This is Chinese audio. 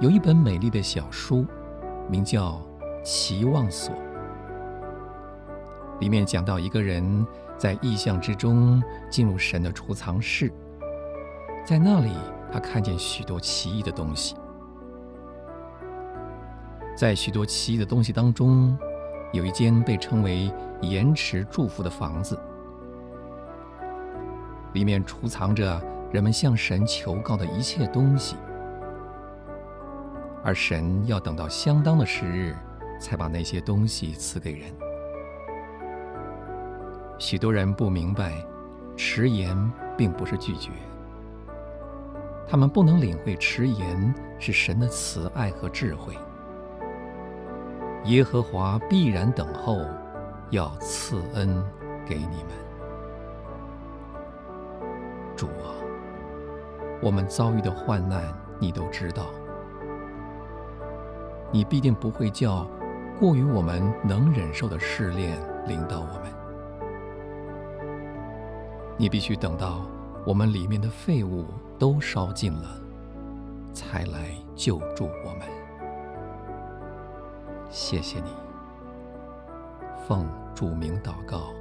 有一本美丽的小书，名叫《期望所》，里面讲到一个人在异象之中进入神的储藏室，在那里他看见许多奇异的东西，在许多奇异的东西当中，有一间被称为“延迟祝福”的房子，里面储藏着人们向神求告的一切东西。而神要等到相当的时日，才把那些东西赐给人。许多人不明白，迟延并不是拒绝，他们不能领会迟延是神的慈爱和智慧。耶和华必然等候，要赐恩给你们。主啊，我们遭遇的患难，你都知道。你必定不会叫过于我们能忍受的试炼领导我们。你必须等到我们里面的废物都烧尽了，才来救助我们。谢谢你，奉主名祷告。